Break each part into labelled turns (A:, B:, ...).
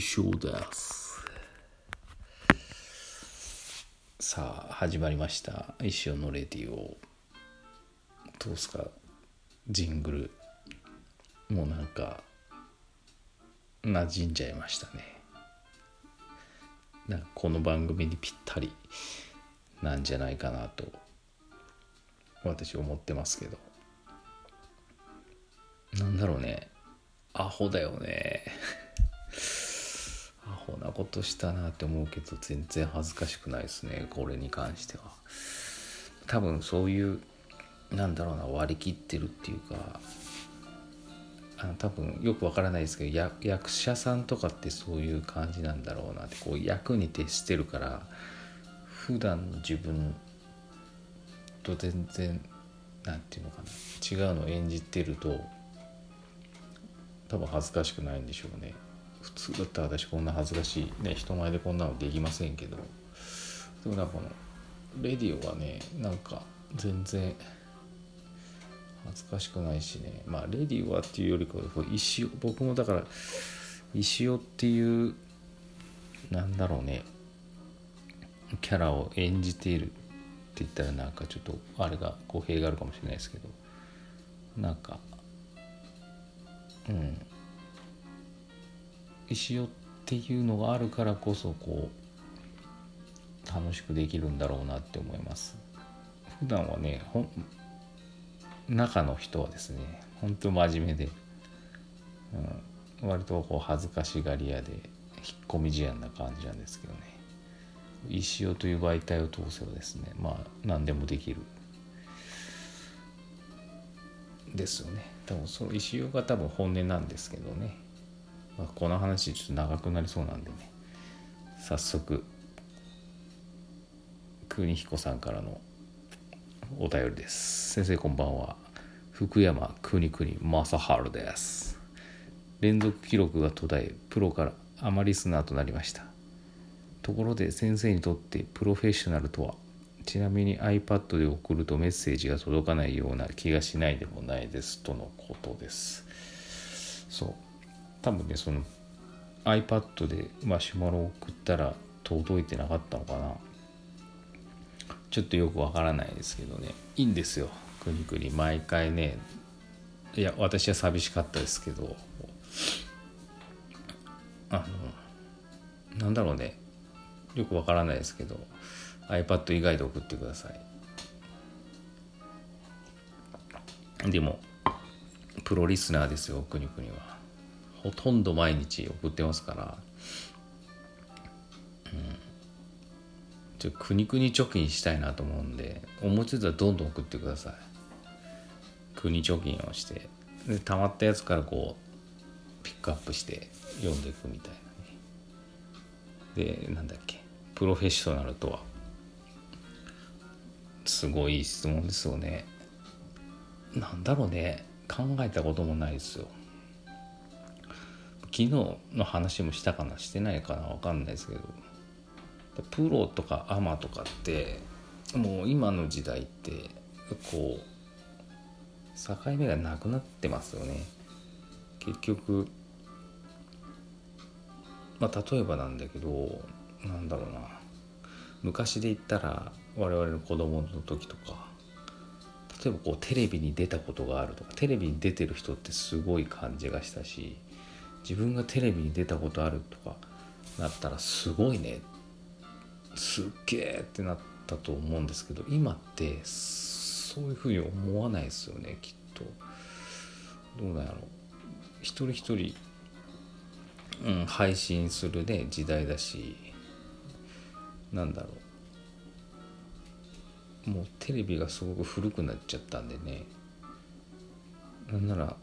A: 翔です。さあ始まりました。一生のレディオどうすかジングル。もうなんか馴染んじゃいましたね。なんかこの番組にぴったりなんじゃないかなと私思ってますけど。なんだろうね。アホだよね。アホなことしたなって思うけど全然恥ずかしくないですねこれに関しては。多分そういうなんだろうな割り切ってるっていうかあの多分よくわからないですけど役者さんとかってそういう感じなんだろうなってこう役に徹してるから普段の自分と全然何て言うのかな違うのを演じてると多分恥ずかしくないんでしょうね。普通だったら私こんな恥ずかしいね人前でこんなのできませんけど。でもなんかこのレディオはねなんか全然恥ずかしくないしね。まあレディオはっていうよりかは石尾僕もだから石尾っていうなんだろうね。キャラを演じているって言ったらなんかちょっとあれが語弊があるかもしれないですけど。なんかうん。石尾っていうのがあるからこそこう楽しくできるんだろうなって思います。普段はねほ中の人はですね本当真面目で、うん、割とこう恥ずかしがり屋で引っ込み思案な感じなんですけどね。石尾という媒体を通せばですねまあ何でもできる。ですよね。多分その石尾が多分本音なんですけどね、まあ、この話ちょっと長くなりそうなんでね。早速邦彦さんからのお便りです。先生こんばんは。福山邦国正治です。連続記録が途絶えプロからアマリスナーとなりました。ところで先生にとってプロフェッショナルとはちなみに iPad で送るとメッセージが届かないような気がしないでもないですとのことです。そう。多分ねその iPad でマシュマロを送ったら届いてなかったのかな。ちょっとよくわからないですけどね。いいんですよ。くにくに毎回ね。いや私は寂しかったですけど。あのなんだろうね。よくわからないですけど。iPad 以外で送ってください。でもプロリスナーですよくにくには。ほとんど毎日送ってますから。うん。ちょくにくに貯金したいなと思うんで思いついたらどんどん送ってください。国貯金をして。で溜まったやつからこうピックアップして読んでいくみたいなね。でなんだっけ。プロフェッショナルとは。すごい質問ですよね。なんだろうね。考えたこともないですよ。昨日の話もしたかなしてないかな分かんないですけど。プロとかアマとかってもう今の時代ってこう境目がなくなってますよね。結局まあ例えばなんだけどなんだろうな。昔で言ったら我々の子供の時とか例えばこうテレビに出たことがあるとかテレビに出てる人ってすごい感じがしたし自分がテレビに出たことあるとかなったらすごいねすっげえってなったと思うんですけど今ってそういうふうに思わないですよねきっと。どうなんやろ一人一人、うん、配信するね時代だしなんだろう。もうテレビがすごく古くなっちゃったんでね。なんなら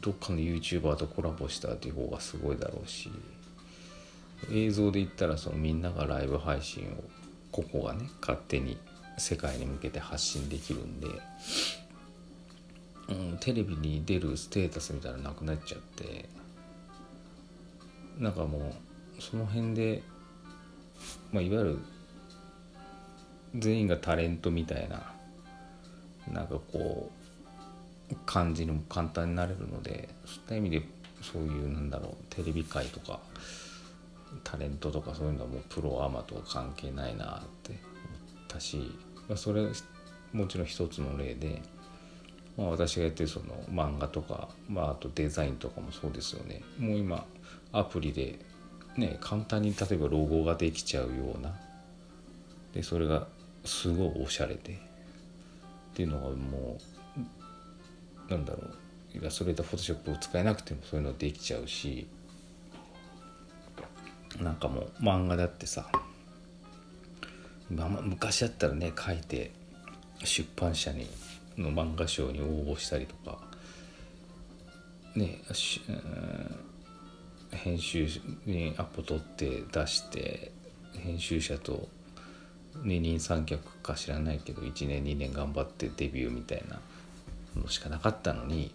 A: どっかの YouTuber とコラボしたっていう方がすごいだろうし映像で言ったらそのみんながライブ配信をここがね勝手に世界に向けて発信できるんで、うん、テレビに出るステータスみたいなのなくなっちゃってなんかもうその辺で、まあ、いわゆる全員がタレントみたいななんかこう感じにも簡単になれるのでそういった意味でそういうなんだろうテレビ界とかタレントとかそういうのはもうプロアマとは関係ないなって思ったし、まあ、それもちろん一つの例で、まあ、私がやってるその漫画とか、まあ、あとデザインとかもそうですよね。もう今アプリでね簡単に例えばロゴができちゃうようなでそれがすごいおしゃれで。っていうのがもうなんだろう。イラストレーターフォトショップを使えなくてもそういうのできちゃうし。なんかもう漫画だってさ。昔だったらね書いて出版社にの漫画賞に応募したりとか。ね編集にアポ取って出して編集者と二人三脚か知らないけど1年2年頑張ってデビューみたいなのしかなかったのに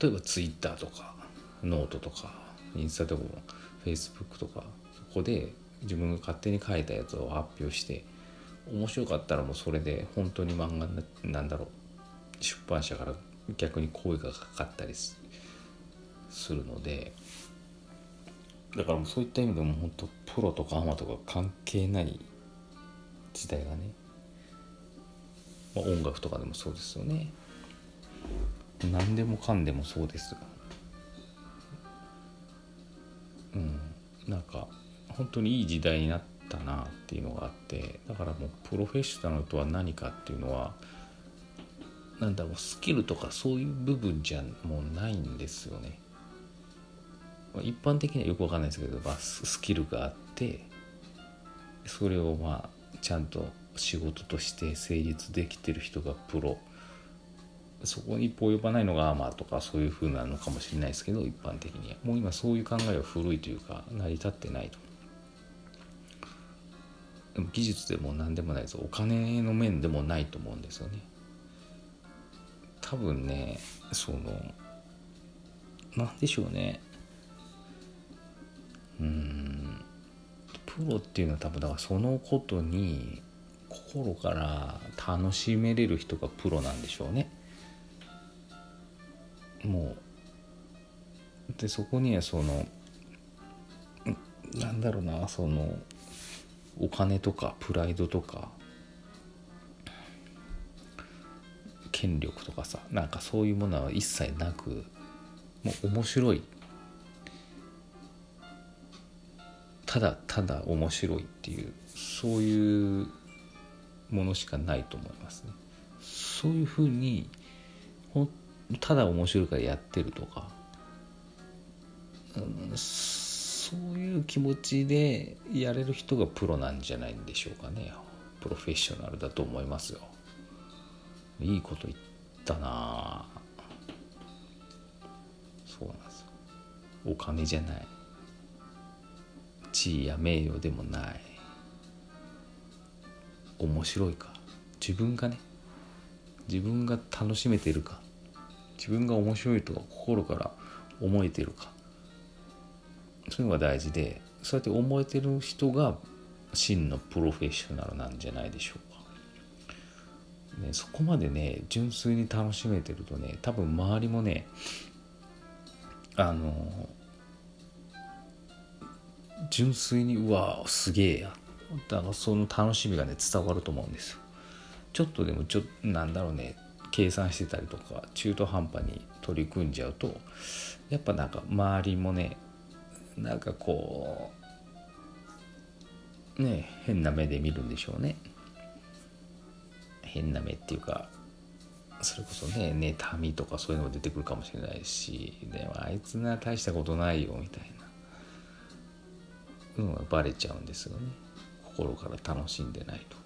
A: 例えばツイッターとかノートとかインスタとかフェイスブックとかそこで自分が勝手に書いたやつを発表して面白かったらもうそれで本当に漫画なんだろう出版社から逆に声がかかったりするのでだからそういった意味でも本当プロとかアマとか関係ない時代がね、まあ、音楽とかでもそうですよね。何でもかんでもそうです。うん。なんか本当にいい時代になったなっていうのがあって。だからもうプロフェッショナルとは何かっていうのはなんだろうスキルとかそういう部分じゃもうないんですよね。一般的にはよくわかんないですけど、まあ、スキルがあってそれをまあちゃんと仕事として成立できてる人がプロ。そこに一歩及ばないのがアーマーとかそういう風なのかもしれないですけど一般的には。もう今そういう考えは古いというか成り立ってないと。でも技術でも何でもないです。お金の面でもないと思うんですよね。多分ねその何でしょうね。うん。プロっていうのは多分だからそのことに心から楽しめれる人がプロなんでしょうね。もうでそこにはそのなんだろうなそのお金とかプライドとか権力とかさなんかそういうものは一切なくもう面白いただただ面白いっていうそういうものしかないと思いますね。そういうふうにただ面白いからやってるとか、うん、そういう気持ちでやれる人がプロなんじゃないんでしょうかね。プロフェッショナルだと思いますよ。いいこと言ったな。そうなんですよ。お金じゃない。地位や名誉でもない。面白いか。自分がね。自分が楽しめてるか。自分が面白いとか心から思えてるか。そういうのが大事でそうやって思えてる人が真のプロフェッショナルなんじゃないでしょうか、ね、そこまでね純粋に楽しめてるとね多分周りもねあの純粋にうわすげえや。だからその楽しみがね伝わると思うんですよ。ちょっとでもちょなんだろうね計算してたりとか中途半端に取り組んじゃうとやっぱなんか周りもねなんかこうね変な目で見るんでしょうね。変な目っていうかそれこそね妬みとかそういうのが出てくるかもしれないしでもあいつな大したことないよみたいな。のがバレちゃうんですよね。心から楽しんでないと。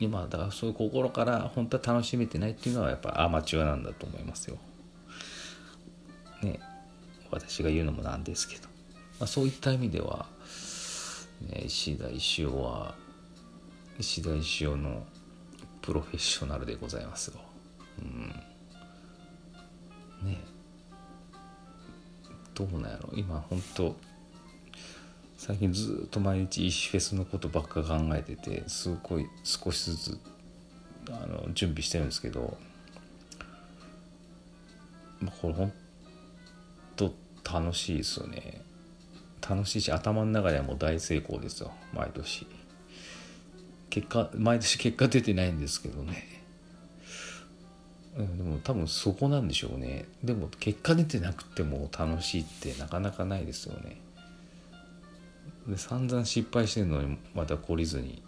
A: 今だからそういう心から本当は楽しめてないっていうのはやっぱアマチュアなんだと思いますよ。ね。私が言うのもなんですけど、まあ、そういった意味では、ね、石田石尾は石田石尾のプロフェッショナルでございますよ。うん、ね。どうなんやろ。今本当最近ずっと毎日石フェスのことばっか考えててすごい少しずつあの準備してるんですけど、まあ、これ本と楽しいですよね。楽しいし頭の中ではもう大成功ですよ。毎年。結果毎年結果出てないんですけどね。でも多分そこなんでしょうね。でも結果出てなくても楽しいってなかなかないですよね。で散々失敗してるのにまた懲りずに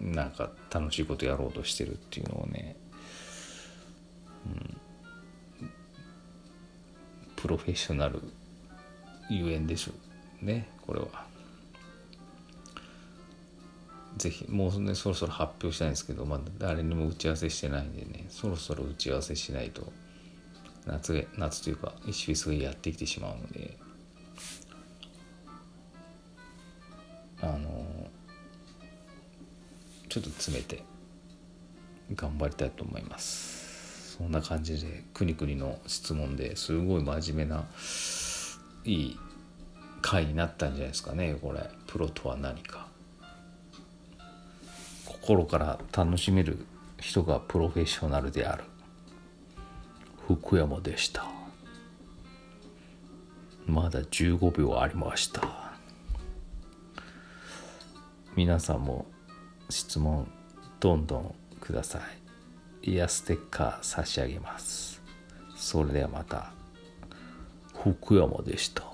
A: なんか楽しいことやろうとしてるっていうのをね、うん、プロフェッショナルゆえんでしょうねこれは。ぜひもうねそろそろ発表したいんですけどまだ誰にも打ち合わせしてないんでねそろそろ打ち合わせしないと夏夏というか一週すぐやってきてしまうのであのちょっと詰めて頑張りたいと思います。そんな感じでくにくにの質問ですごい真面目ないい回になったんじゃないですかねこれ。プロとは何か。心から楽しめる人がプロフェッショナルである。福山でした。まだ15秒ありました。皆さんも質問どんどんください。イヤステッカー差し上げます。それではまた。福山でした。